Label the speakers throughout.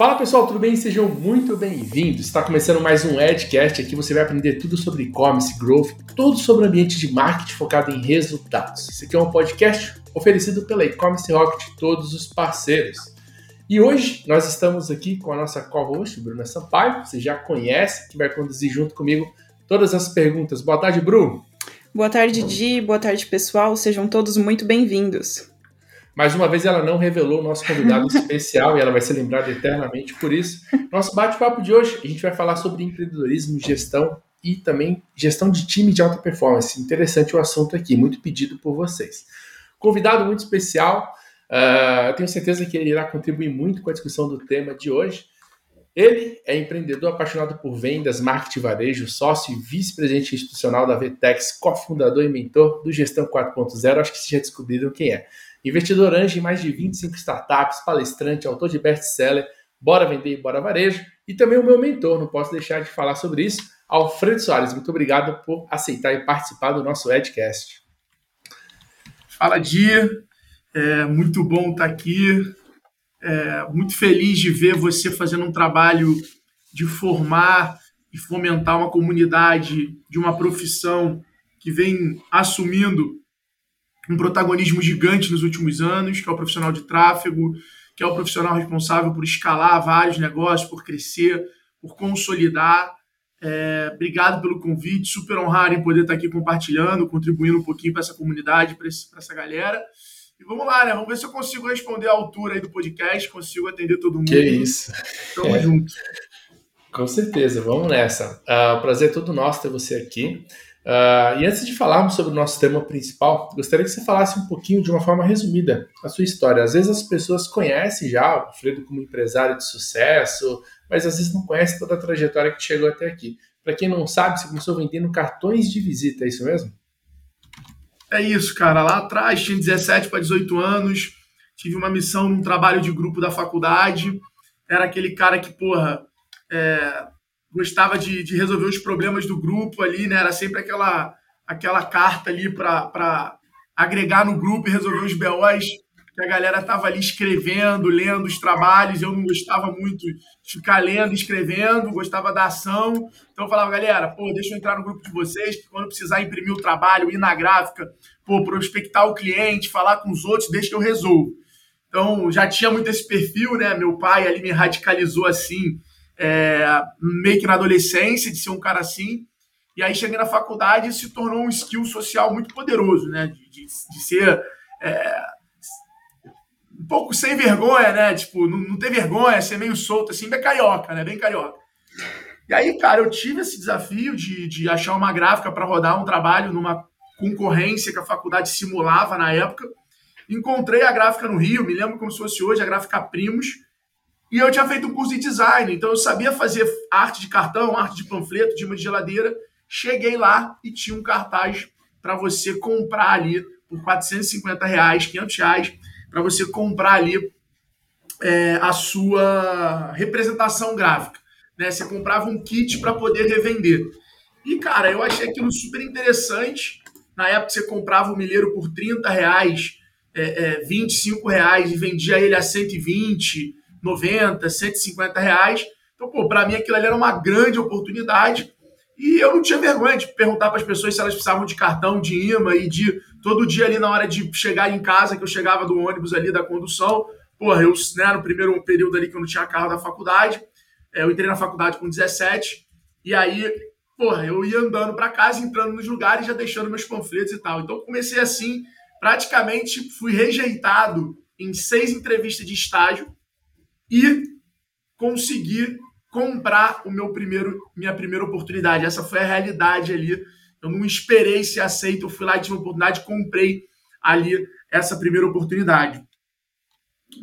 Speaker 1: Fala pessoal, tudo bem? Sejam muito bem-vindos. Está começando mais um Edcast. Aqui você vai aprender tudo sobre e-commerce, growth, tudo sobre o ambiente de marketing focado em resultados. Esse aqui é um podcast oferecido pela E-commerce Rocket todos os parceiros. E hoje nós estamos aqui com a nossa co-host, Bruna Sampaio. Você já conhece, que vai conduzir junto comigo todas as perguntas. Boa tarde, Bruno.
Speaker 2: Boa tarde, Di. Boa tarde, pessoal. Sejam todos muito bem-vindos.
Speaker 1: Mais uma vez, ela não revelou o nosso convidado especial e ela vai ser lembrada eternamente por isso. Nosso bate-papo de hoje, a gente vai falar sobre empreendedorismo, gestão e também gestão de time de alta performance. Interessante o assunto aqui, muito pedido por vocês. Convidado muito especial, uh, tenho certeza que ele irá contribuir muito com a discussão do tema de hoje. Ele é empreendedor apaixonado por vendas, marketing e varejo, sócio e vice-presidente institucional da VTEX, cofundador e mentor do Gestão 4.0. Acho que vocês já descobriram quem é. Investidor anjo em mais de 25 startups, palestrante, autor de best-seller, Bora Vender e Bora Varejo, e também o meu mentor, não posso deixar de falar sobre isso, Alfredo Soares. Muito obrigado por aceitar e participar do nosso Edcast.
Speaker 3: Fala, Dia. É muito bom estar aqui. É muito feliz de ver você fazendo um trabalho de formar e fomentar uma comunidade de uma profissão que vem assumindo um protagonismo gigante nos últimos anos, que é o profissional de tráfego, que é o profissional responsável por escalar vários negócios, por crescer, por consolidar. É, obrigado pelo convite, super honrado em poder estar aqui compartilhando, contribuindo um pouquinho para essa comunidade, para essa galera. E vamos lá, né? Vamos ver se eu consigo responder à altura aí do podcast, consigo atender todo mundo.
Speaker 1: Que isso.
Speaker 3: Tamo é. junto.
Speaker 1: Com certeza, vamos nessa. Uh, o prazer é todo nosso ter você aqui. Uh, e antes de falarmos sobre o nosso tema principal, gostaria que você falasse um pouquinho, de uma forma resumida, a sua história. Às vezes as pessoas conhecem já o Alfredo como empresário de sucesso, mas às vezes não conhecem toda a trajetória que chegou até aqui. Para quem não sabe, você começou vendendo cartões de visita, é isso mesmo?
Speaker 3: É isso, cara. Lá atrás, tinha 17 para 18 anos, tive uma missão num trabalho de grupo da faculdade. Era aquele cara que, porra, é, gostava de, de resolver os problemas do grupo ali, né? Era sempre aquela, aquela carta ali para agregar no grupo e resolver os BOs que a galera tava ali escrevendo, lendo os trabalhos. Eu não gostava muito de ficar lendo, escrevendo, gostava da ação. Então eu falava, galera, pô, deixa eu entrar no grupo de vocês, porque quando precisar imprimir o trabalho, ir na gráfica, pô, prospectar o cliente, falar com os outros, deixa que eu resolvo. Então já tinha muito esse perfil, né? Meu pai ali me radicalizou assim é, meio que na adolescência, de ser um cara assim. E aí cheguei na faculdade e se tornou um skill social muito poderoso, né? De, de, de ser é, um pouco sem vergonha, né? Tipo, não, não ter vergonha, ser meio solto, assim, bem carioca, né? Bem carioca. E aí, cara, eu tive esse desafio de, de achar uma gráfica para rodar um trabalho numa concorrência que a faculdade simulava na época. Encontrei a gráfica no Rio, me lembro como se fosse hoje, a gráfica Primos e eu tinha feito um curso de design, então eu sabia fazer arte de cartão, arte de panfleto, de uma de geladeira. Cheguei lá e tinha um cartaz para você comprar ali por 450 reais, 500 reais, para você comprar ali é, a sua representação gráfica. Né? Você comprava um kit para poder revender. E, cara, eu achei aquilo super interessante. Na época, você comprava o milheiro por 30 reais, é, é, 25 reais e vendia ele a 120 90, 150 reais. Então, pô, para mim aquilo ali era uma grande oportunidade. E eu não tinha vergonha de perguntar para as pessoas se elas precisavam de cartão, de imã e de todo dia ali na hora de chegar em casa, que eu chegava do ônibus ali da condução. Porra, eu, né, no primeiro período ali que eu não tinha carro da faculdade, é, eu entrei na faculdade com 17, e aí, porra, eu ia andando para casa, entrando nos lugares, já deixando meus panfletos e tal. Então comecei assim, praticamente fui rejeitado em seis entrevistas de estágio, e conseguir comprar o meu primeiro, minha primeira oportunidade. Essa foi a realidade ali. Eu não esperei ser aceito, eu fui lá e tive uma oportunidade, comprei ali essa primeira oportunidade.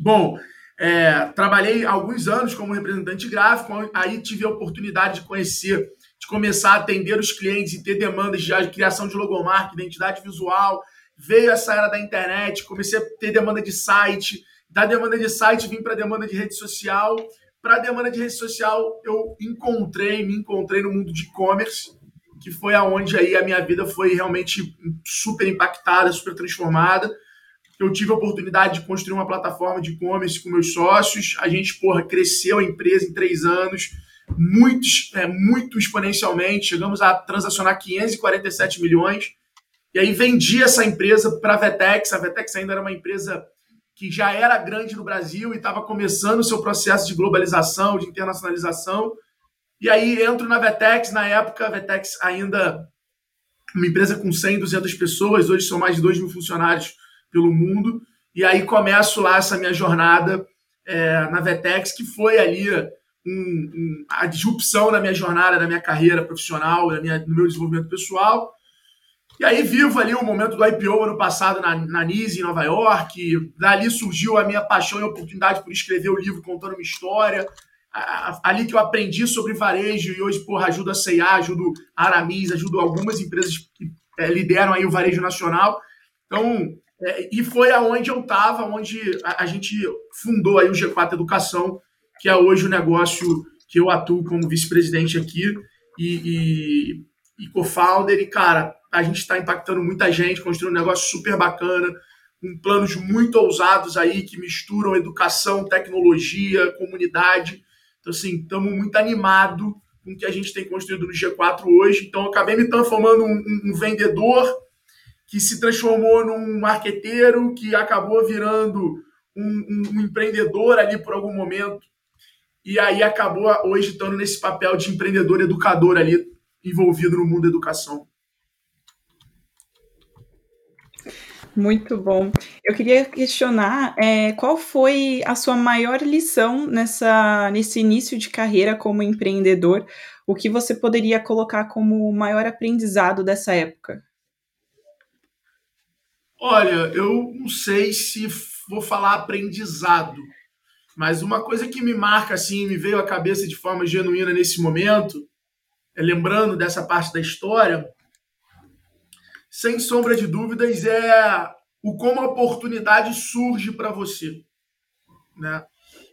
Speaker 3: Bom, é, trabalhei alguns anos como representante gráfico, aí tive a oportunidade de conhecer, de começar a atender os clientes e ter demandas de criação de logomarca, identidade visual. Veio essa era da internet, comecei a ter demanda de site, da demanda de site vim para a demanda de rede social. Para a demanda de rede social, eu encontrei, me encontrei no mundo de e-commerce, que foi aonde aí a minha vida foi realmente super impactada, super transformada. eu tive a oportunidade de construir uma plataforma de e-commerce com meus sócios. A gente, porra, cresceu a empresa em três anos, muito, é, muito exponencialmente. Chegamos a transacionar 547 milhões. E aí vendi essa empresa para a Vetex. A Vetex ainda era uma empresa que já era grande no Brasil e estava começando o seu processo de globalização, de internacionalização. E aí entro na Vetex, na época a Vetex ainda uma empresa com 100, 200 pessoas, hoje são mais de 2 mil funcionários pelo mundo. E aí começo lá essa minha jornada é, na Vetex, que foi ali um, um, a disrupção na minha jornada, na minha carreira profissional, na minha, no meu desenvolvimento pessoal. E aí vivo ali o momento do IPO ano passado na, na NISE, em Nova York. Dali surgiu a minha paixão e oportunidade por escrever o livro contando uma história. Ali que eu aprendi sobre varejo e hoje, porra, ajudo a C&A, ajudo a Aramis, ajudo algumas empresas que é, lideram aí o varejo nacional. Então, é, e foi aonde eu estava, onde a, a, gente fundou aí o G4 Educação, que é hoje o negócio que eu atuo como vice-presidente aqui e, e, e co-founder. E, cara, a gente está impactando muita gente, construindo um negócio super bacana, com planos muito ousados aí que misturam educação, tecnologia, comunidade. Então, assim, estamos muito animados com o que a gente tem construído no G4 hoje. Então, acabei me transformando um, um, um vendedor que se transformou num marqueteiro, que acabou virando um, um, empreendedor ali por algum momento. E aí acabou hoje estando nesse papel de empreendedor educador ali, envolvido no mundo da educação.
Speaker 2: Muito bom. Eu queria questionar é, qual foi a sua maior lição nessa, nesse início de carreira como empreendedor? O que você poderia colocar como o maior aprendizado dessa época?
Speaker 3: Olha, eu não sei se vou falar aprendizado, mas uma coisa que me marca assim, me veio à cabeça de forma genuína nesse momento, é, lembrando dessa parte da história, sem sombra de dúvidas, é o como a oportunidade surge para você, né?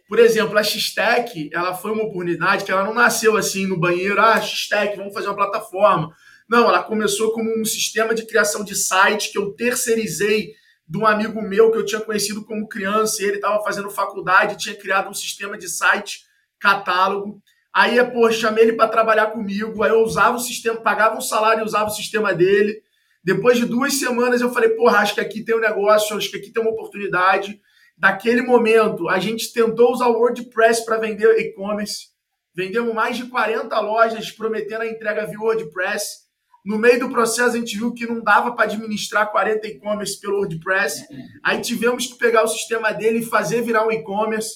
Speaker 3: Por exemplo, a X-Tech, ela foi uma oportunidade que ela não nasceu assim no banheiro, ah, X-Tech, vamos fazer uma plataforma. Não, ela começou como um sistema de criação de site que eu terceirizei de um amigo meu que eu tinha conhecido como criança, e ele estava fazendo faculdade, tinha criado um sistema de site catálogo. Aí, pô, chamei ele para trabalhar comigo, aí eu usava o sistema, pagava um salário e usava o sistema dele. Depois de duas semanas eu falei, porra, acho que aqui tem um negócio, acho que aqui tem uma oportunidade. Daquele momento, a gente tentou usar o WordPress para vender e-commerce. Vendemos mais de 40 lojas prometendo a entrega via WordPress. No meio do processo, a gente viu que não dava para administrar 40 e-commerce pelo WordPress. Aí tivemos que pegar o sistema dele e fazer virar um e-commerce.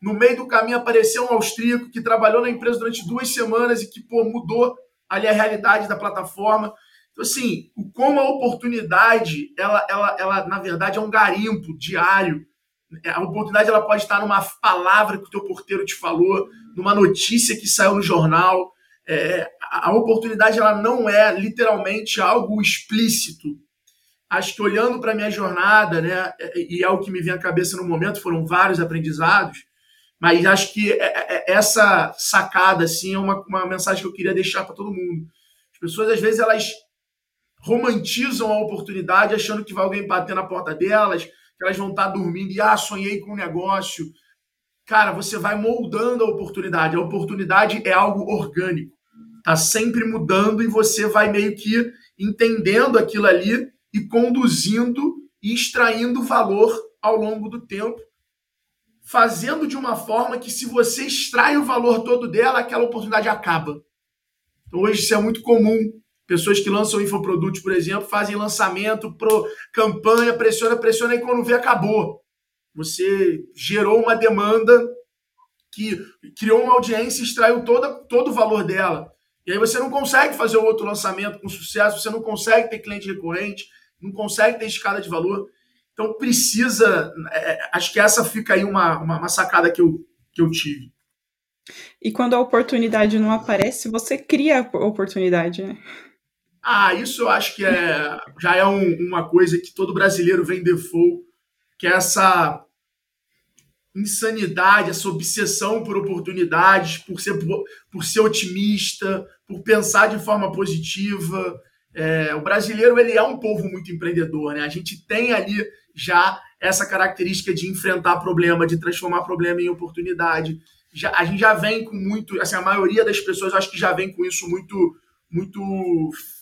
Speaker 3: No meio do caminho apareceu um austríaco que trabalhou na empresa durante duas semanas e que pô, mudou ali a realidade da plataforma. Então, assim, como a oportunidade, ela, ela, ela na verdade é um garimpo diário. A oportunidade ela pode estar numa palavra que o teu porteiro te falou, numa notícia que saiu no jornal, é, a oportunidade ela não é literalmente algo explícito. Acho que olhando para a minha jornada, né, e é o que me vem à cabeça no momento, foram vários aprendizados, mas acho que é, é, é, essa sacada assim, é uma, uma mensagem que eu queria deixar para todo mundo. As pessoas, às vezes, elas romantizam a oportunidade achando que vai alguém bater na porta delas, que elas vão estar dormindo e, ah, sonhei com um negócio. Cara, você vai moldando a oportunidade. A oportunidade é algo orgânico está sempre mudando e você vai meio que entendendo aquilo ali e conduzindo e extraindo valor ao longo do tempo, fazendo de uma forma que se você extrai o valor todo dela, aquela oportunidade acaba. Então hoje isso é muito comum. Pessoas que lançam infoprodutos, por exemplo, fazem lançamento, pro campanha, pressiona, pressiona e quando vê acabou. Você gerou uma demanda que criou uma audiência e extraiu toda, todo o valor dela. E aí você não consegue fazer outro lançamento com sucesso, você não consegue ter cliente recorrente, não consegue ter escada de valor. Então precisa. É, é, acho que essa fica aí uma, uma, uma, sacada que eu, que eu tive.
Speaker 2: E quando a oportunidade não aparece, você cria a oportunidade, né?
Speaker 3: Ah, isso eu acho que é, já é um, uma coisa que todo brasileiro vem default, que é essa insanidade, essa obsessão por oportunidades, por ser, por ser otimista, por pensar de forma positiva. É, o brasileiro ele é um povo muito empreendedor, né? A gente tem ali já essa característica de enfrentar problema, de transformar problema em oportunidade. Já, a gente já vem com muito, assim, a maioria das pessoas acho que já vem com isso muito, muito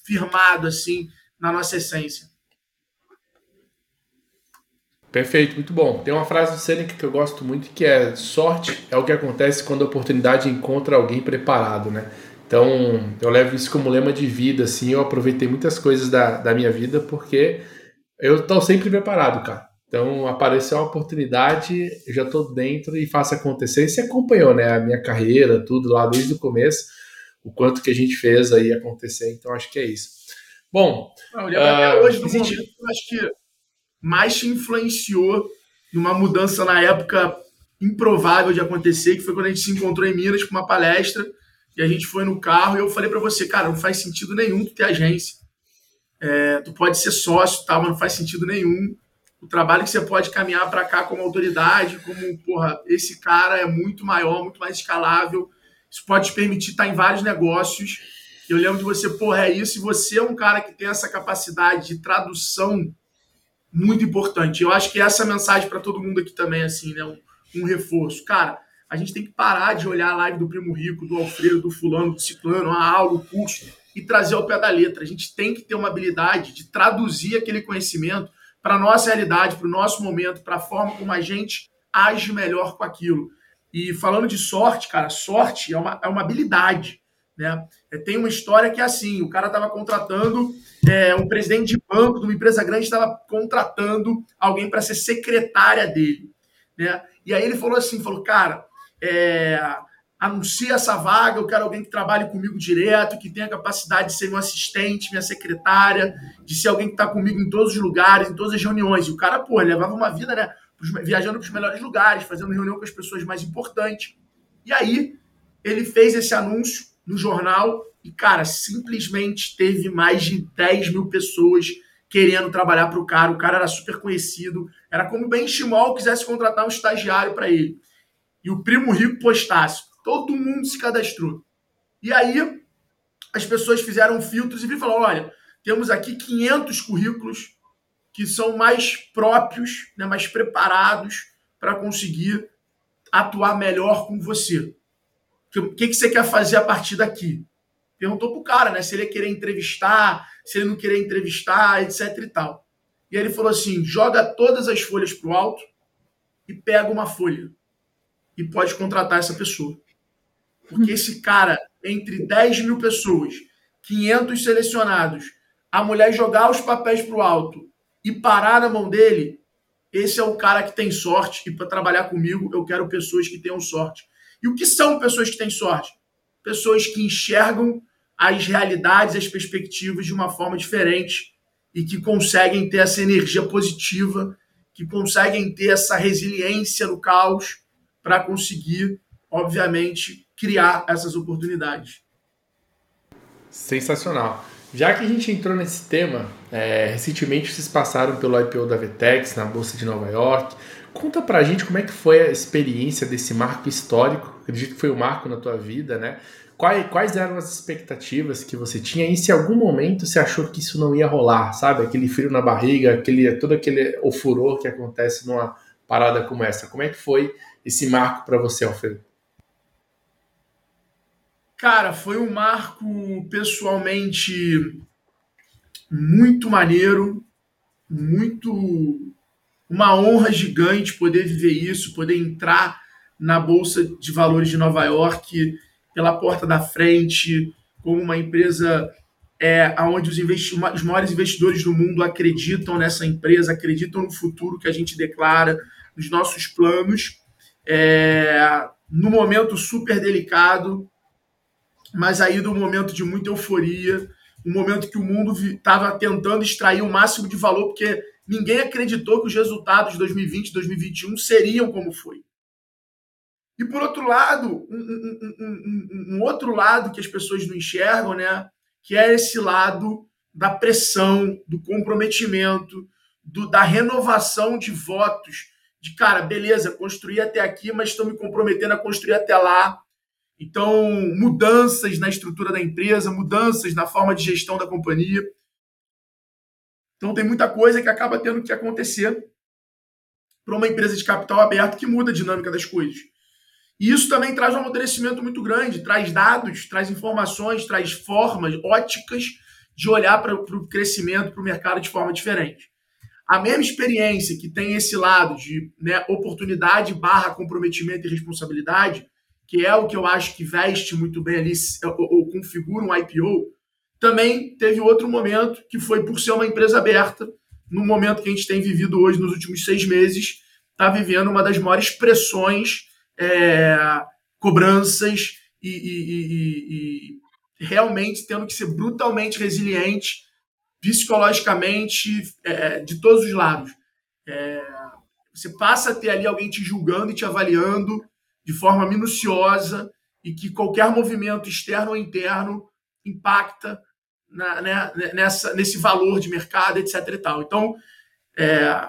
Speaker 3: firmado assim na nossa essência.
Speaker 1: Perfeito, muito bom. Tem uma frase do Seneca que eu gosto muito que é sorte é o que acontece quando a oportunidade encontra alguém preparado, né? Então, eu levo isso como lema de vida, assim, eu aproveitei muitas coisas da, da minha vida porque eu estou sempre preparado, cara. Então, apareceu uma oportunidade, eu já estou dentro e faço acontecer. E você acompanhou, né, a minha carreira, tudo lá desde o começo, o quanto que a gente fez aí acontecer. Então, acho que é isso. Bom,
Speaker 3: Não, uh, hoje, no momento, eu acho que mais te influenciou numa mudança na época improvável de acontecer, que foi quando a gente se encontrou em Minas com uma palestra e a gente foi no carro e eu falei para você, cara, não faz sentido nenhum tu ter agência. É, tu pode ser sócio, tal, mas não faz sentido nenhum. O trabalho que você pode caminhar para cá como autoridade, como, porra, esse cara é muito maior, muito mais escalável. Isso pode te permitir estar em vários negócios. Eu lembro de você, porra, é isso. E você é um cara que tem essa capacidade de tradução muito importante. Eu acho que essa é a mensagem para todo mundo aqui também, assim, né? Um, um, reforço. Cara, a gente tem que parar de olhar a live do Primo Rico, do Alfredo, do fulano, do ciclano, a aula, o curso, e trazer ao pé da letra. A gente tem que ter uma habilidade de traduzir aquele conhecimento para a nossa realidade, para o nosso momento, para a forma como a gente age melhor com aquilo. E falando de sorte, cara, sorte é uma, é uma habilidade. Né? É, tem uma história que é assim: o cara estava contratando é, um presidente de banco de uma empresa grande, estava contratando alguém para ser secretária dele. Né? E aí ele falou assim: falou, cara, é, anuncia essa vaga, eu quero alguém que trabalhe comigo direto, que tenha capacidade de ser meu assistente, minha secretária, de ser alguém que está comigo em todos os lugares, em todas as reuniões. E o cara, pô, levava uma vida, né? Viajando para os melhores lugares, fazendo reunião com as pessoas mais importantes. E aí ele fez esse anúncio no jornal e, cara, simplesmente teve mais de 10 mil pessoas querendo trabalhar para o cara. O cara era super conhecido. Era como o Ben Chimol quisesse contratar um estagiário para ele. E o primo rico postasse. Todo mundo se cadastrou. E aí as pessoas fizeram filtros e falaram: olha, temos aqui 500 currículos que são mais próprios, né, mais preparados para conseguir atuar melhor com você. O que, que você quer fazer a partir daqui? Perguntou pro cara, né? Se ele ia querer entrevistar, se ele não queria entrevistar, etc e tal. E ele falou assim: joga todas as folhas pro alto e pega uma folha. E pode contratar essa pessoa. Porque esse cara, entre 10 mil pessoas, 500 selecionados, a mulher jogar os papéis pro alto e parar na mão dele, esse é o cara que tem sorte. E para trabalhar comigo, eu quero pessoas que tenham sorte. E o que são pessoas que têm sorte? Pessoas que enxergam as realidades, as perspectivas de uma forma diferente e que conseguem ter essa energia positiva, que conseguem ter essa resiliência no caos para conseguir, obviamente, criar essas oportunidades.
Speaker 1: Sensacional. Já que a gente entrou nesse tema, é, recentemente vocês passaram pelo IPO da Vetex na Bolsa de Nova York. Conta pra gente como é que foi a experiência desse marco histórico. Acredito que foi um marco na tua vida, né? Quais, quais eram as expectativas que você tinha e se em algum momento você achou que isso não ia rolar, sabe? Aquele frio na barriga, aquele, todo aquele o furor que acontece numa parada como essa. Como é que foi esse marco para você, Alfredo?
Speaker 3: Cara, foi um marco pessoalmente muito maneiro, muito uma honra gigante poder viver isso, poder entrar na Bolsa de Valores de Nova York pela porta da frente, como uma empresa é, onde os, os maiores investidores do mundo acreditam nessa empresa, acreditam no futuro que a gente declara, nos nossos planos, é, no momento super delicado, mas aí do momento de muita euforia, um momento que o mundo estava tentando extrair o máximo de valor, porque ninguém acreditou que os resultados de 2020 e 2021 seriam como foi. E por outro lado, um, um, um, um, outro lado que as pessoas não enxergam, né? Que é esse lado da pressão, do comprometimento, do, da renovação de votos. De cara, beleza, construí até aqui, mas estou me comprometendo a construir até lá. Então, mudanças na estrutura da empresa, mudanças na forma de gestão da companhia. Então tem muita coisa que acaba tendo que acontecer para uma empresa de capital aberto que muda a dinâmica das coisas. E isso também traz um amadurecimento muito grande, traz dados, traz informações, traz formas, óticas de olhar para o crescimento, para o mercado de forma diferente. A mesma experiência que tem esse lado de né, oportunidade barra comprometimento e responsabilidade, que é o que eu acho que veste muito bem ali, ou, ou configura um IPO, também teve outro momento que foi por ser uma empresa aberta, no momento que a gente tem vivido hoje, nos últimos seis meses, está vivendo uma das maiores pressões, é, cobranças e, e, e, e, realmente tendo que ser brutalmente resiliente psicologicamente é, de todos os lados. É, você passa a ter ali alguém te julgando e te avaliando de forma minuciosa e que qualquer movimento externo ou interno impacta na, né, nessa, nesse valor de mercado, etc. E tal. Então, é,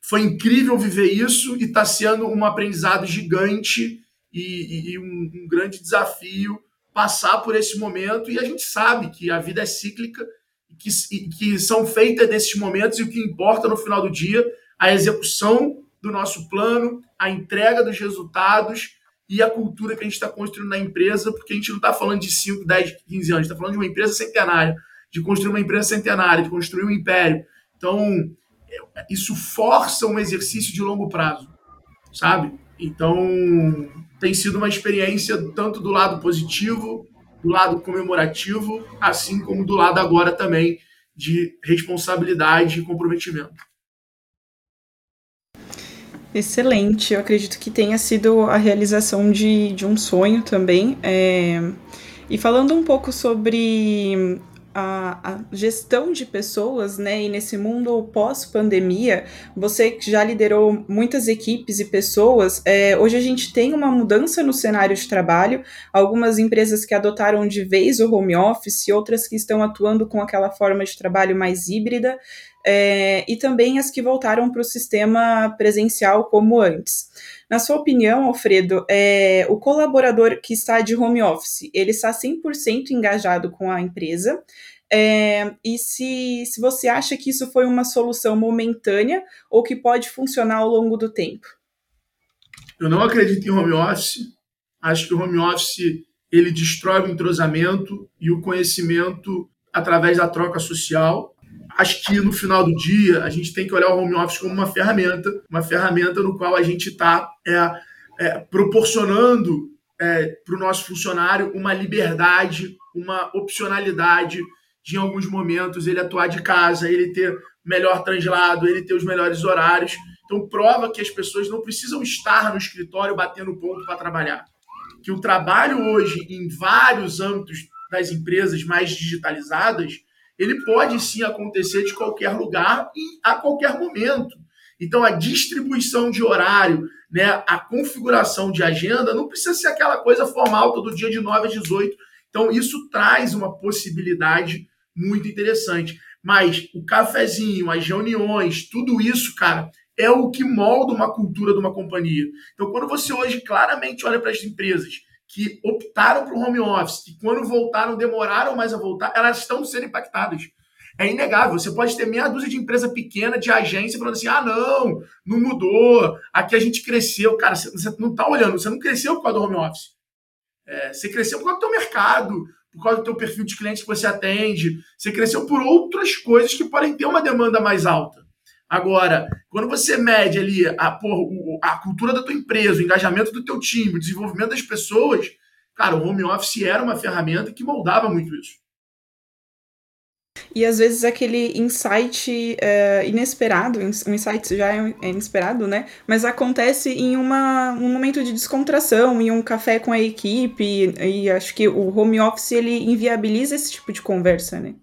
Speaker 3: foi incrível viver isso e está sendo um aprendizado gigante e, e um, um, grande desafio passar por esse momento. E a gente sabe que a vida é cíclica, que, que são feitas desses momentos e o que importa no final do dia a execução do nosso plano, a entrega dos resultados e a cultura que a gente está construindo na empresa, porque a gente não está falando de 5, 10, 15 anos, está falando de uma empresa centenária, de construir uma empresa centenária, de construir um império. Então, isso força um exercício de longo prazo, sabe? Então, tem sido uma experiência tanto do lado positivo, do lado comemorativo, assim como do lado agora também de responsabilidade e comprometimento.
Speaker 2: Excelente, eu acredito que tenha sido a realização de, de um sonho também. É... E falando um pouco sobre a, gestão de pessoas, né? E nesse mundo pós-pandemia, você já liderou muitas equipes e pessoas, é, hoje a gente tem uma mudança no cenário de trabalho, algumas empresas que adotaram de vez o home office, outras que estão atuando com aquela forma de trabalho mais híbrida é, e também as que voltaram para o sistema presencial como antes. Na sua opinião, Alfredo, é, o colaborador que está de home office, ele está 100% engajado com a empresa? É, e se, se você acha que isso foi uma solução momentânea ou que pode funcionar ao longo do tempo?
Speaker 3: Eu não acredito em home office. Acho que o home office ele destrói o entrosamento e o conhecimento através da troca social acho que no final do dia a gente tem que olhar o home office como uma ferramenta, uma ferramenta no qual a gente está é, é, proporcionando é, para o nosso funcionário uma liberdade, uma opcionalidade de em alguns momentos ele atuar de casa, ele ter melhor translado, ele ter os melhores horários. Então prova que as pessoas não precisam estar no escritório batendo ponto para trabalhar. Que o trabalho hoje em vários âmbitos das empresas mais digitalizadas ele pode sim acontecer de qualquer lugar e a qualquer momento. Então, a distribuição de horário, né, a configuração de agenda, não precisa ser aquela coisa formal todo dia de 9 às 18. Então, isso traz uma possibilidade muito interessante. Mas o cafezinho, as reuniões, tudo isso, cara, é o que molda uma cultura de uma companhia. Então, quando você hoje claramente olha para as empresas que optaram para o home office, que quando voltaram demoraram mais a voltar, elas estão sendo impactadas. É inegável. Você pode ter meia dúzia de empresa pequena, de agência, falando assim: ah, não, não mudou, aqui a gente cresceu. Cara, você não está olhando, você não cresceu por causa do home office. É, você cresceu por causa do teu mercado, por causa do teu perfil de cliente que você atende. Você cresceu por outras coisas que podem ter uma demanda mais alta. Agora, quando você mede ali a, porra, a cultura da tua empresa, o engajamento do teu time, o desenvolvimento das pessoas, cara, o home office era uma ferramenta que moldava muito isso.
Speaker 2: E às vezes aquele insight é, inesperado, um insight já é, é inesperado, né? Mas acontece em uma, um momento de descontração, em um café com a equipe, e, e acho que o home office ele inviabiliza esse tipo de conversa, né?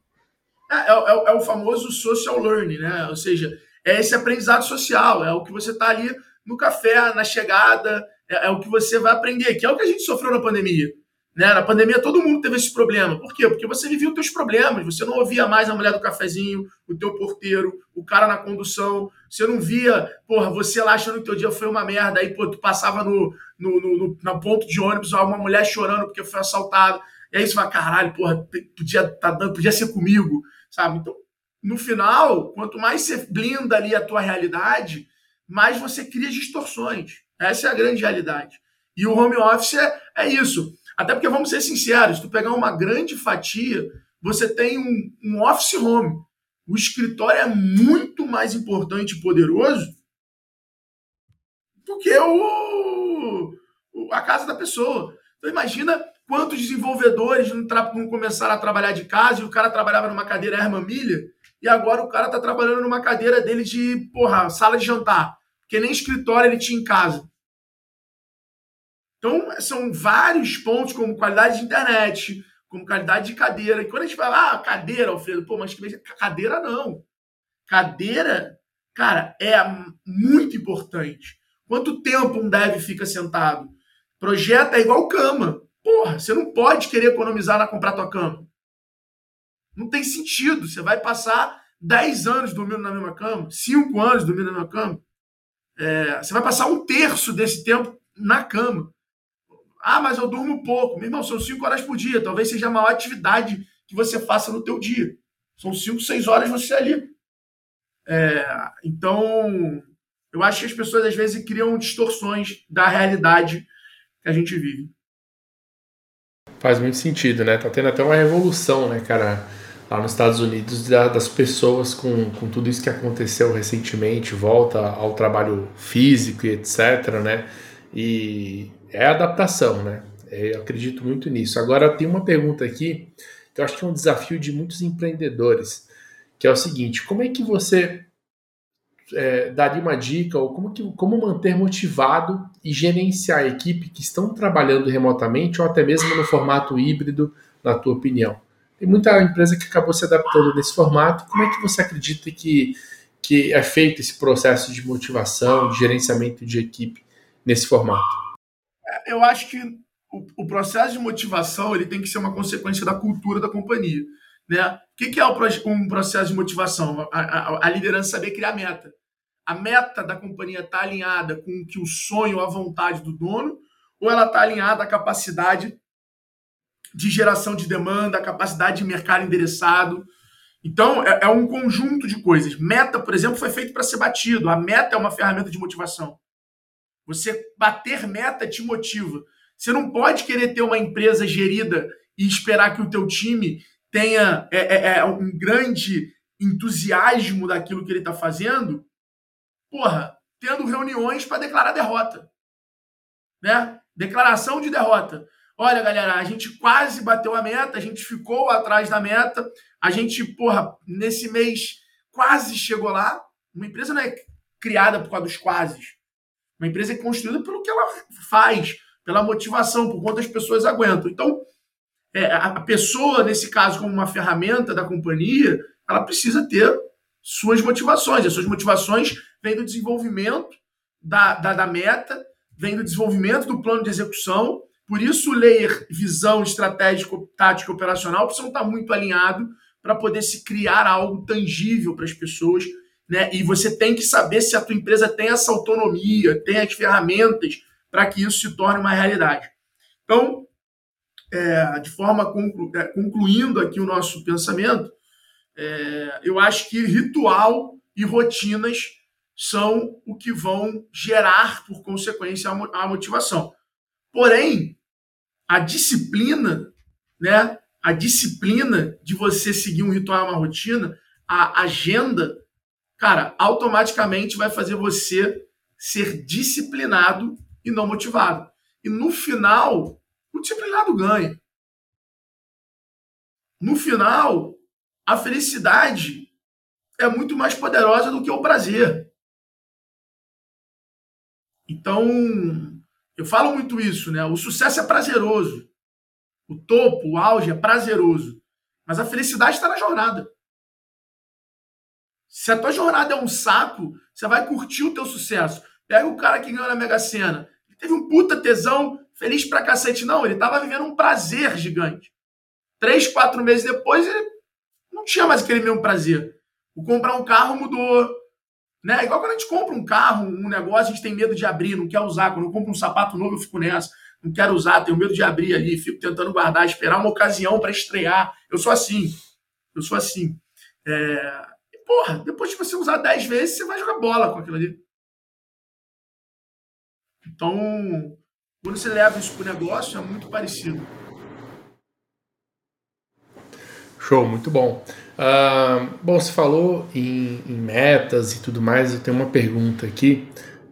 Speaker 3: É, é, é, é o famoso social learning, né? Ou seja, é esse aprendizado social, é o que você está ali no café, na chegada, é, é, o que você vai aprender, que é o que a gente sofreu na pandemia. Né? Na pandemia todo mundo teve esse problema. Por quê? Porque você vivia os teus problemas, você não ouvia mais a mulher do cafezinho, o teu porteiro, o cara na condução, você não via, porra, você lá achando que o teu dia foi uma merda, aí pô, tu passava no, no, no, no na ponto de ônibus, uma mulher chorando porque foi assaltada, e aí você fala, caralho, porra, podia, tá podia ser comigo, sabe? Então, no final, quanto mais você blinda ali a tua realidade, mais você cria distorções. Essa é a grande realidade. E o home office é, é isso. Até porque, vamos ser sinceros, se tu pegar uma grande fatia, você tem um, um office home. O escritório é muito mais importante e poderoso do que o, a casa da pessoa. Então imagina quantos desenvolvedores não, não começaram a trabalhar de casa e o cara trabalhava numa cadeira Herman e agora o cara está trabalhando numa cadeira dele de, porra, sala de jantar. Porque nem escritório ele tinha em casa. Então, são vários pontos, como qualidade de internet, como qualidade de cadeira. E quando a gente fala, ah, cadeira, Alfredo, pô, mas cadeira não. Cadeira, cara, é muito importante. Quanto tempo um dev fica sentado? Projeto é igual cama. Porra, você não pode querer economizar na comprar tua cama. Não tem sentido. Você vai passar 10 anos dormindo na mesma cama, 5 anos dormindo na mesma cama. É, você vai passar um terço desse tempo na cama. Ah, mas eu durmo pouco. Meu irmão, são 5 horas por dia. Talvez seja a maior atividade que você faça no teu dia. São 5, 6 horas você ali. É, então, eu acho que as pessoas às vezes criam distorções da realidade que a gente vive.
Speaker 1: Faz muito sentido, né? Tá tendo até uma revolução, né, cara? Lá nos Estados Unidos das pessoas com, com tudo isso que aconteceu recentemente, volta ao trabalho físico e etc, né? E é adaptação, né? É, eu acredito muito nisso. Agora tem uma pergunta aqui que eu acho que é um desafio de muitos empreendedores, que é o seguinte: como é que você é, daria uma dica ou como, que, como manter motivado e gerenciar a equipe que estão trabalhando remotamente ou até mesmo no formato híbrido, na tua opinião? Tem muita empresa que acabou se adaptando nesse formato. Como é que você acredita que, que é feito esse processo de motivação, de gerenciamento de equipe nesse formato?
Speaker 3: Eu acho que o, o processo de motivação ele tem que ser uma consequência da cultura da companhia. Né? O que, que é um processo de motivação? A, a, a liderança saber criar meta. A meta da companhia está alinhada com o que o sonho, a vontade do dono, ou ela está alinhada à capacidade de geração de demanda, capacidade de mercado endereçado. Então, é, é um conjunto de coisas. Meta, por exemplo, foi feito para ser batido. A meta é uma ferramenta de motivação. Você bater meta te motiva. Você não pode querer ter uma empresa gerida e esperar que o teu time tenha é, é, é um grande entusiasmo daquilo que ele está fazendo, porra, tendo reuniões para declarar derrota. Né? Declaração de derrota. Olha, galera, a gente quase bateu a meta, a gente ficou atrás da meta, a gente, porra, nesse mês quase chegou lá. Uma empresa não é criada por causa dos quases. Uma empresa é construída pelo que ela faz, pela motivação, por quanto as pessoas aguentam. Então, é, a pessoa, nesse caso, como uma ferramenta da companhia, ela precisa ter suas motivações. As suas motivações vêm do desenvolvimento da, da, da meta, vem do desenvolvimento do plano de execução por isso, ler visão estratégico, tática operacional precisa estar muito alinhado para poder se criar algo tangível para as pessoas. Né? E você tem que saber se a tua empresa tem essa autonomia, tem as ferramentas para que isso se torne uma realidade. Então, é, de forma conclu, é, concluindo aqui o nosso pensamento, é, eu acho que ritual e rotinas são o que vão gerar, por consequência, a motivação. Porém, a disciplina, né? A disciplina de você seguir um ritual, uma rotina, a agenda, cara, automaticamente vai fazer você ser disciplinado e não motivado. E no final, o disciplinado ganha. No final, a felicidade é muito mais poderosa do que o prazer. Então, eu falo muito isso, né? O sucesso é prazeroso. O topo, o auge é prazeroso. Mas a felicidade está na jornada. Se a tua jornada é um saco, você vai curtir o teu sucesso. Pega o cara que ganhou na Mega Sena. Ele teve um puta tesão, feliz pra cacete. Não, ele tava vivendo um prazer gigante. Três, quatro meses depois, ele não tinha mais aquele mesmo prazer. O comprar um carro mudou. Né? Igual quando a gente compra um carro, um negócio, a gente tem medo de abrir, não quer usar. Quando eu compro um sapato novo, eu fico nessa. Não quero usar, tenho medo de abrir ali, fico tentando guardar, esperar uma ocasião para estrear. Eu sou assim. Eu sou assim. É... porra, depois de você usar 10 vezes, você vai jogar bola com aquilo ali. Então, quando você leva isso para o negócio, é muito parecido.
Speaker 1: Show, muito bom. Uh, bom, você falou em, em, metas e tudo mais, eu tenho uma pergunta aqui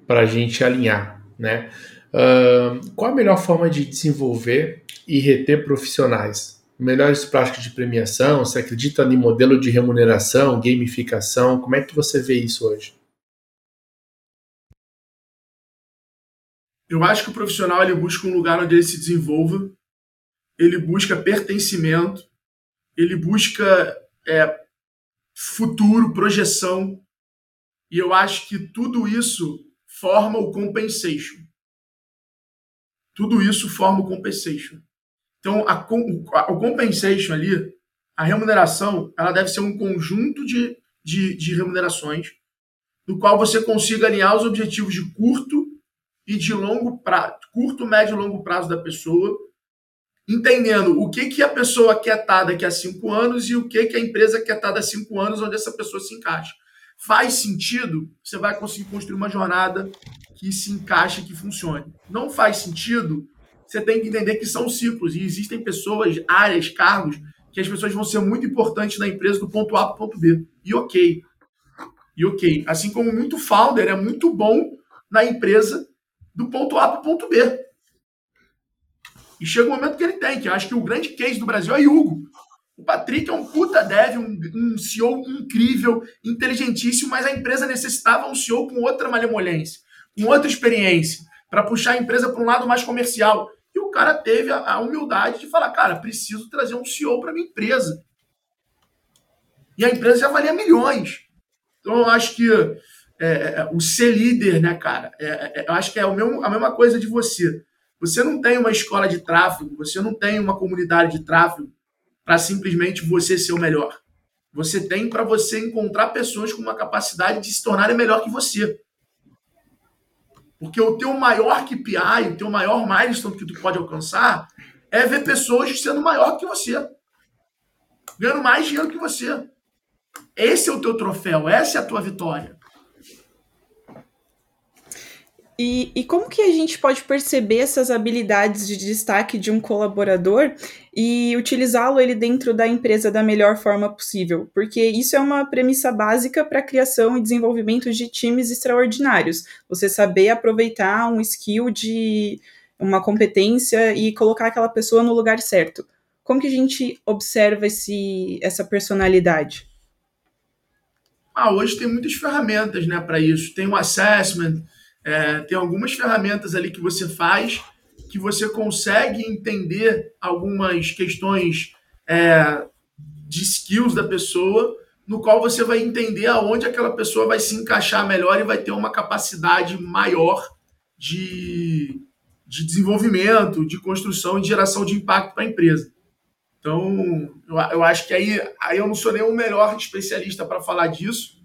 Speaker 1: para a gente alinhar, né? Uh, qual a melhor forma de desenvolver e reter profissionais? Melhores práticas de premiação? Você acredita em modelo de remuneração, gamificação? Como é que você vê isso hoje?
Speaker 3: Eu acho que o profissional ele busca um lugar onde ele se desenvolva, ele busca pertencimento, ele busca é, futuro, projeção, e eu acho que tudo isso forma o compensation. Tudo isso forma o compensation. Então, a, o compensation ali, a remuneração, ela deve ser um conjunto de, de, de remunerações, no qual você consiga alinhar os objetivos de curto e de longo prazo, curto, médio e longo prazo da pessoa, entendendo o que, que a pessoa quer estar daqui a cinco anos e o que, que a empresa quer estar daqui a cinco anos, onde essa pessoa se encaixa. Faz sentido, você vai conseguir construir uma jornada que se encaixe, que funcione. Não faz sentido, você tem que entender que são ciclos e existem pessoas, áreas, cargos, que as pessoas vão ser muito importantes na empresa do ponto A para o ponto B. E ok. E ok. Assim como muito founder é muito bom na empresa do ponto A para o ponto B. E chega o momento que ele tem, que eu acho que o grande case do Brasil é Hugo. O Patrick é um puta dev, um, um CEO incrível, inteligentíssimo, mas a empresa necessitava um CEO com outra malemolência, com outra experiência, para puxar a empresa para um lado mais comercial. E o cara teve a, a humildade de falar, cara, preciso trazer um CEO para minha empresa. E a empresa já valia milhões. Então eu acho que é, é o ser líder, né, cara? É, é, eu acho que é o mesmo, a mesma coisa de você. Você não tem uma escola de tráfego, você não tem uma comunidade de tráfego para simplesmente você ser o melhor. Você tem para você encontrar pessoas com uma capacidade de se tornarem melhor que você. Porque o teu maior KPI, o teu maior milestone que tu pode alcançar é ver pessoas sendo maior que você. Ganhando mais dinheiro que você. Esse é o teu troféu, essa é a tua vitória.
Speaker 2: E, e, como que a gente pode perceber essas habilidades de destaque de um colaborador e utilizá-lo ele dentro da empresa da melhor forma possível? Porque isso é uma premissa básica para a criação e desenvolvimento de times extraordinários. Você saber aproveitar um skill de uma competência e colocar aquela pessoa no lugar certo. Como que a gente observa esse, essa personalidade?
Speaker 3: Ah, hoje tem muitas ferramentas né, para isso. Tem o assessment, é, tem algumas ferramentas ali que você faz que você consegue entender algumas questões é, de skills da pessoa, no qual você vai entender aonde aquela pessoa vai se encaixar melhor e vai ter uma capacidade maior de, de desenvolvimento, de construção e de geração de impacto para a empresa. Então, eu, eu acho que aí, aí eu não sou nem o melhor especialista para falar disso,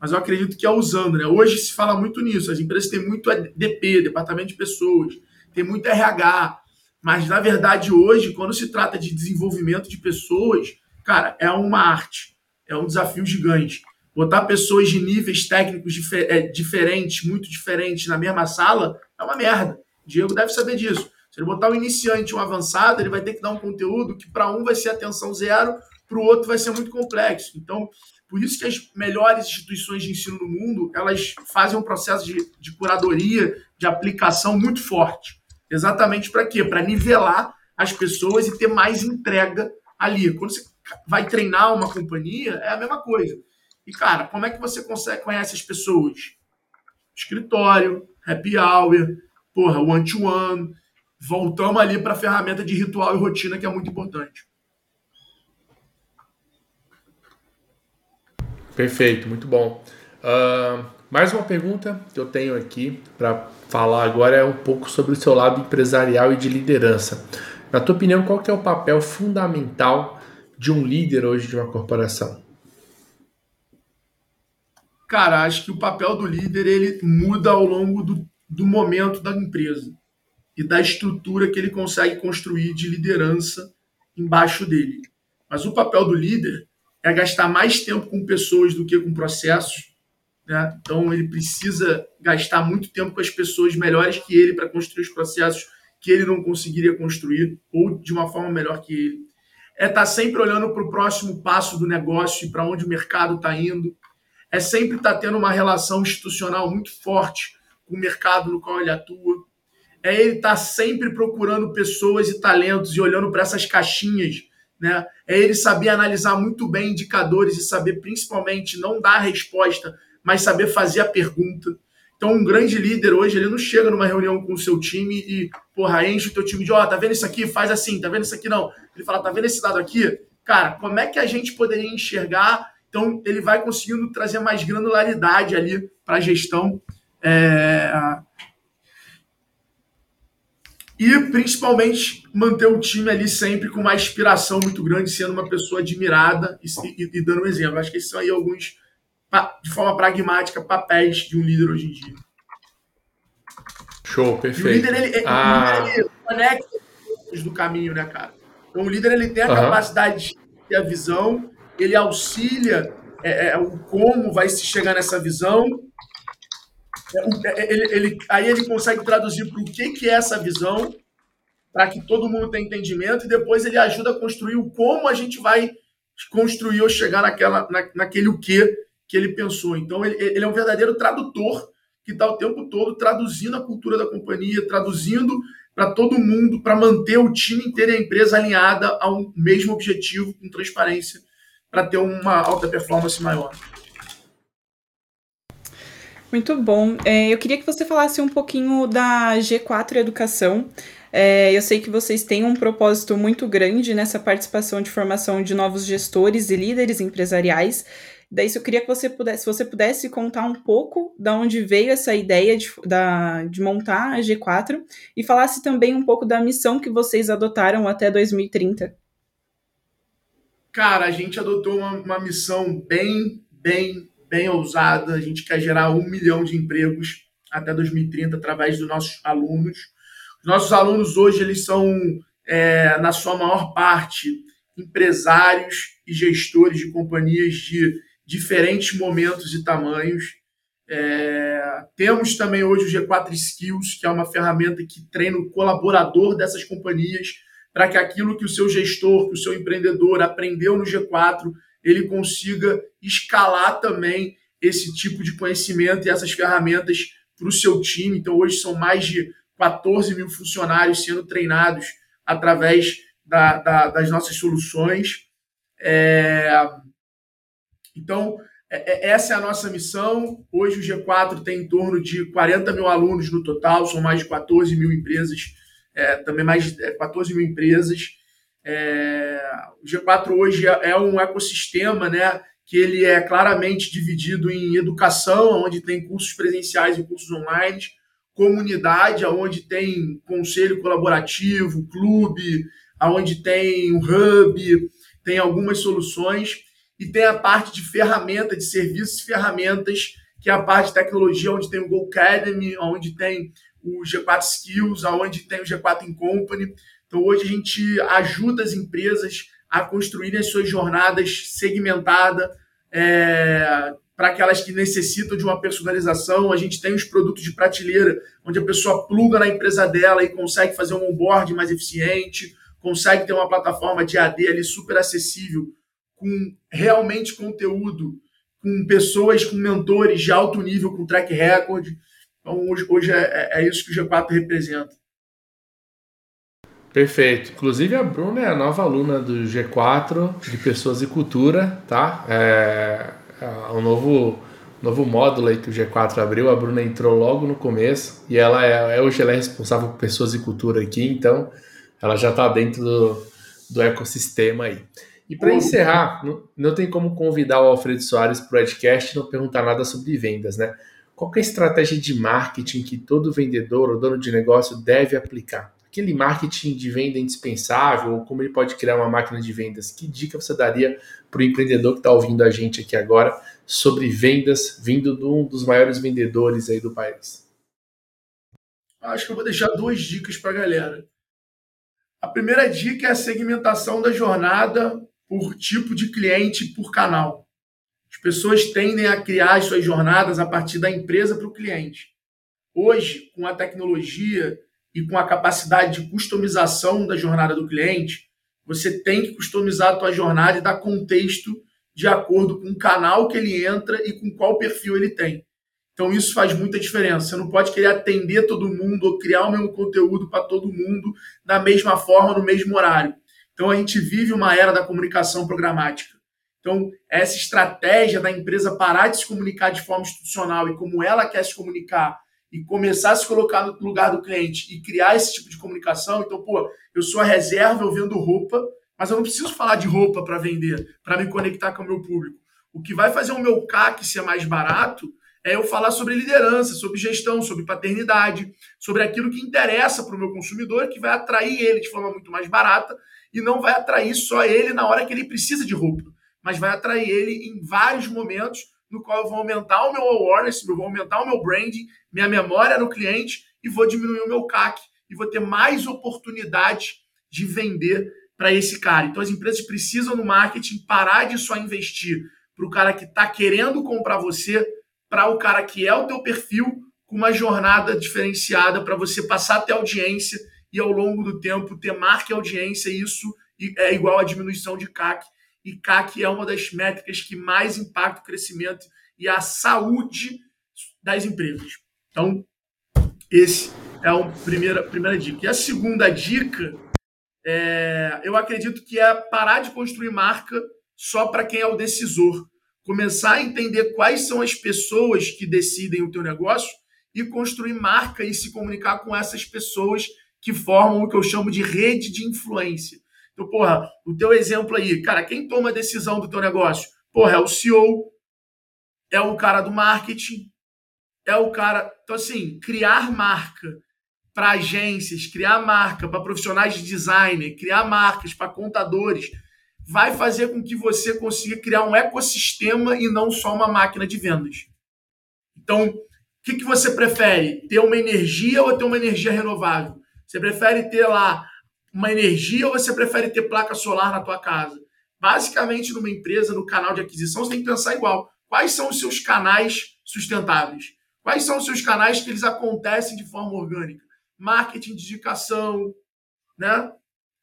Speaker 3: mas eu acredito que é usando, né? Hoje se fala muito nisso. As empresas têm muito DP, Departamento de Pessoas, tem muito RH, mas na verdade hoje, quando se trata de desenvolvimento de pessoas, cara, é uma arte, é um desafio gigante. Botar pessoas de níveis técnicos difer é, diferentes, muito diferentes, na mesma sala, é uma merda. O Diego deve saber disso. Se ele botar um iniciante um avançado, ele vai ter que dar um conteúdo que para um vai ser atenção zero, para o outro vai ser muito complexo. Então, por isso que as melhores instituições de ensino do mundo, elas fazem um processo de, de curadoria, de aplicação muito forte. Exatamente para quê? Para nivelar as pessoas e ter mais entrega ali. Quando você vai treinar uma companhia, é a mesma coisa. E, cara, como é que você consegue conhece as pessoas? Escritório, happy hour, porra, one-to-one. -one. Voltamos ali para a ferramenta de ritual e rotina, que é muito importante.
Speaker 1: Perfeito, muito bom. Uh, mais uma pergunta que eu tenho aqui para falar agora é um pouco sobre o seu lado empresarial e de liderança. Na tua opinião, qual que é o papel fundamental de um líder hoje de uma corporação?
Speaker 3: Cara, acho que o papel do líder ele muda ao longo do, do momento da empresa e da estrutura que ele consegue construir de liderança embaixo dele. Mas o papel do líder é gastar mais tempo com pessoas do que com processos. Né? Então, ele precisa gastar muito tempo com as pessoas melhores que ele para construir os processos que ele não conseguiria construir, ou de uma forma melhor que ele. É estar tá sempre olhando para o próximo passo do negócio e para onde o mercado está indo. É sempre estar tá tendo uma relação institucional muito forte com o mercado no qual ele atua. É ele estar tá sempre procurando pessoas e talentos e olhando para essas caixinhas né? É ele saber analisar muito bem indicadores e saber principalmente não dar a resposta, mas saber fazer a pergunta. Então, um grande líder hoje, ele não chega numa reunião com o seu time e, porra, enche o teu time de, ó, oh, tá vendo isso aqui? Faz assim, tá vendo isso aqui? Não. Ele fala, tá vendo esse dado aqui? Cara, como é que a gente poderia enxergar? Então, ele vai conseguindo trazer mais granularidade ali para a gestão. É, e principalmente manter o time ali sempre com uma inspiração muito grande, sendo uma pessoa admirada e, e, e dando um exemplo. Acho que esses são aí alguns, de forma pragmática, papéis de um líder hoje em dia.
Speaker 1: Show, perfeito.
Speaker 3: E o líder, ele, ah. ele conecta os do caminho, né, cara? Então, o líder ele tem a uhum. capacidade de a visão, ele auxilia é, é, o como vai se chegar nessa visão ele, ele, aí ele consegue traduzir para o que, que é essa visão, para que todo mundo tenha entendimento, e depois ele ajuda a construir o como a gente vai construir ou chegar naquela, na, naquele o que que ele pensou. Então, ele, ele é um verdadeiro tradutor que está o tempo todo traduzindo a cultura da companhia, traduzindo para todo mundo, para manter o time inteiro e a empresa alinhada ao mesmo objetivo, com transparência, para ter uma alta performance maior.
Speaker 2: Muito bom. É, eu queria que você falasse um pouquinho da G4 Educação. É, eu sei que vocês têm um propósito muito grande nessa participação de formação de novos gestores e líderes empresariais. Daí, eu queria que você pudesse, se você pudesse contar um pouco da onde veio essa ideia de, da, de montar a G4 e falasse também um pouco da missão que vocês adotaram até 2030.
Speaker 3: Cara, a gente adotou uma, uma missão bem, bem bem ousada. A gente quer gerar um milhão de empregos até 2030 através dos nossos alunos. Os nossos alunos hoje eles são, é, na sua maior parte, empresários e gestores de companhias de diferentes momentos e tamanhos. É, temos também hoje o G4 Skills, que é uma ferramenta que treina o colaborador dessas companhias para que aquilo que o seu gestor, que o seu empreendedor aprendeu no G4, ele consiga escalar também esse tipo de conhecimento e essas ferramentas para o seu time. Então, hoje são mais de 14 mil funcionários sendo treinados através da, da, das nossas soluções. É... Então, é, é, essa é a nossa missão. Hoje o G4 tem em torno de 40 mil alunos no total, são mais de 14 mil empresas, é, também mais de 14 mil empresas. É, o G4 hoje é, é um ecossistema, né? Que ele é claramente dividido em educação, onde tem cursos presenciais e cursos online, comunidade, onde tem conselho colaborativo, clube, onde tem um hub, tem algumas soluções, e tem a parte de ferramenta, de serviços e ferramentas, que é a parte de tecnologia, onde tem o Go Academy, onde tem o G4 Skills, onde tem o G4 in Company. Então, hoje a gente ajuda as empresas a construírem as suas jornadas segmentadas é, para aquelas que necessitam de uma personalização. A gente tem os produtos de prateleira, onde a pessoa pluga na empresa dela e consegue fazer um onboard mais eficiente, consegue ter uma plataforma de AD ali super acessível, com realmente conteúdo, com pessoas, com mentores de alto nível, com track record. Então, hoje, hoje é, é isso que o G4 representa.
Speaker 1: Perfeito. Inclusive a Bruna é a nova aluna do G4 de Pessoas e Cultura, tá? É, é um novo, novo módulo aí que o G4 abriu. A Bruna entrou logo no começo e ela é, é hoje ela é responsável por Pessoas e Cultura aqui, então ela já está dentro do, do ecossistema aí. E para encerrar, não, não tem como convidar o Alfredo Soares para o podcast e não perguntar nada sobre vendas, né? Qual é a estratégia de marketing que todo vendedor ou dono de negócio deve aplicar? Aquele marketing de venda indispensável, ou como ele pode criar uma máquina de vendas. Que dica você daria para o empreendedor que está ouvindo a gente aqui agora sobre vendas vindo de um dos maiores vendedores aí do país?
Speaker 3: Acho que eu vou deixar duas dicas para a galera. A primeira dica é a segmentação da jornada por tipo de cliente, por canal. As pessoas tendem a criar as suas jornadas a partir da empresa para o cliente. Hoje, com a tecnologia e com a capacidade de customização da jornada do cliente, você tem que customizar a tua jornada e dar contexto de acordo com o canal que ele entra e com qual perfil ele tem. Então isso faz muita diferença. Você não pode querer atender todo mundo ou criar o mesmo conteúdo para todo mundo da mesma forma, no mesmo horário. Então a gente vive uma era da comunicação programática. Então, essa estratégia da empresa parar de se comunicar de forma institucional e como ela quer se comunicar e começar a se colocar no lugar do cliente e criar esse tipo de comunicação. Então, pô, eu sou a reserva, eu vendo roupa, mas eu não preciso falar de roupa para vender, para me conectar com o meu público. O que vai fazer o meu CAC ser mais barato é eu falar sobre liderança, sobre gestão, sobre paternidade, sobre aquilo que interessa para o meu consumidor, que vai atrair ele de forma muito mais barata e não vai atrair só ele na hora que ele precisa de roupa, mas vai atrair ele em vários momentos no qual eu vou aumentar o meu awareness, eu vou aumentar o meu branding, minha memória no cliente e vou diminuir o meu CAC e vou ter mais oportunidade de vender para esse cara. Então as empresas precisam no marketing parar de só investir para o cara que está querendo comprar você, para o cara que é o teu perfil, com uma jornada diferenciada para você passar até audiência e ao longo do tempo ter marca e audiência. Isso é igual a diminuição de CAC e CAC é uma das métricas que mais impacta o crescimento e a saúde das empresas. Então, esse é a primeira, primeira dica. E a segunda dica, é, eu acredito que é parar de construir marca só para quem é o decisor. Começar a entender quais são as pessoas que decidem o teu negócio e construir marca e se comunicar com essas pessoas que formam o que eu chamo de rede de influência. Então, porra, o teu exemplo aí, cara, quem toma a decisão do teu negócio? Porra, é o CEO, é o cara do marketing, é o cara. Então, assim, criar marca para agências, criar marca para profissionais de design, criar marcas para contadores, vai fazer com que você consiga criar um ecossistema e não só uma máquina de vendas. Então, o que, que você prefere? Ter uma energia ou ter uma energia renovável? Você prefere ter lá uma energia ou você prefere ter placa solar na tua casa? Basicamente, numa empresa, no canal de aquisição, você tem que pensar igual. Quais são os seus canais sustentáveis? Quais são os seus canais que eles acontecem de forma orgânica? Marketing de indicação, né?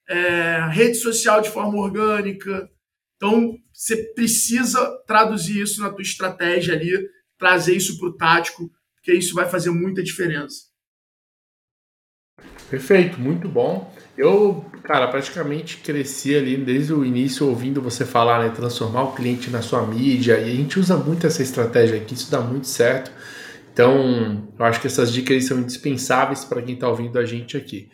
Speaker 3: É, rede social de forma orgânica. Então, você precisa traduzir isso na tua estratégia ali, trazer isso para o tático, porque isso vai fazer muita diferença.
Speaker 1: Perfeito, muito bom. Eu, cara, praticamente cresci ali desde o início ouvindo você falar, né? Transformar o cliente na sua mídia. E a gente usa muito essa estratégia aqui, isso dá muito certo. Então, eu acho que essas dicas são indispensáveis para quem está ouvindo a gente aqui.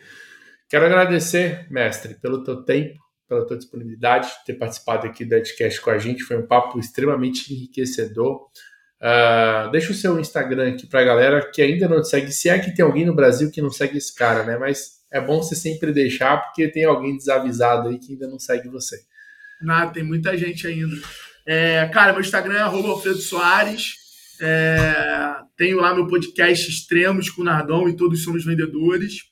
Speaker 1: Quero agradecer, mestre, pelo teu tempo, pela tua disponibilidade de ter participado aqui do Edcast com a gente. Foi um papo extremamente enriquecedor. Uh, deixa o seu Instagram aqui para a galera que ainda não te segue. Se é que tem alguém no Brasil que não segue esse cara, né? Mas é bom você sempre deixar, porque tem alguém desavisado aí que ainda não segue você.
Speaker 3: Nada, tem muita gente ainda. É, cara, meu Instagram é Alfredo Soares. É, tenho lá meu podcast Extremos com o Nardão e todos somos vendedores.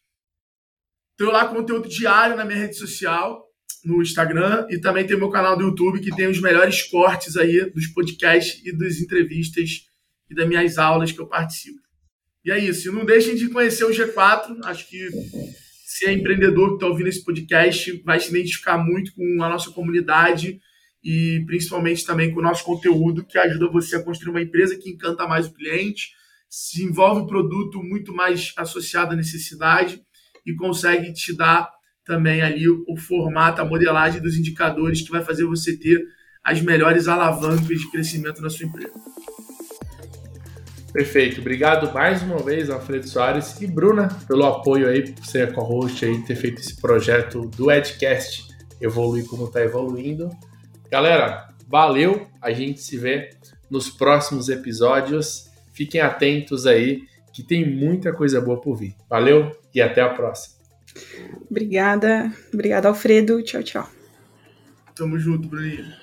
Speaker 3: Tenho lá conteúdo diário na minha rede social, no Instagram, e também tem meu canal do YouTube que tem os melhores cortes aí dos podcasts e das entrevistas e das minhas aulas que eu participo. E é isso. E não deixem de conhecer o G4. Acho que se é empreendedor que está ouvindo esse podcast, vai se identificar muito com a nossa comunidade e principalmente também com o nosso conteúdo que ajuda você a construir uma empresa que encanta mais o cliente, se envolve o produto muito mais associado à necessidade e consegue te dar também ali o formato, a modelagem dos indicadores que vai fazer você ter as melhores alavancas de crescimento na sua empresa.
Speaker 1: Perfeito. Obrigado mais uma vez, Alfredo Soares e Bruna, pelo apoio aí, por ser a co-host aí, ter feito esse projeto do Edcast evoluir como está evoluindo. Galera, valeu. A gente se vê nos próximos episódios. Fiquem atentos aí, que tem muita coisa boa por vir. Valeu e até a próxima.
Speaker 2: Obrigada. Obrigada, Alfredo. Tchau, tchau.
Speaker 3: Tamo junto, Bruninho.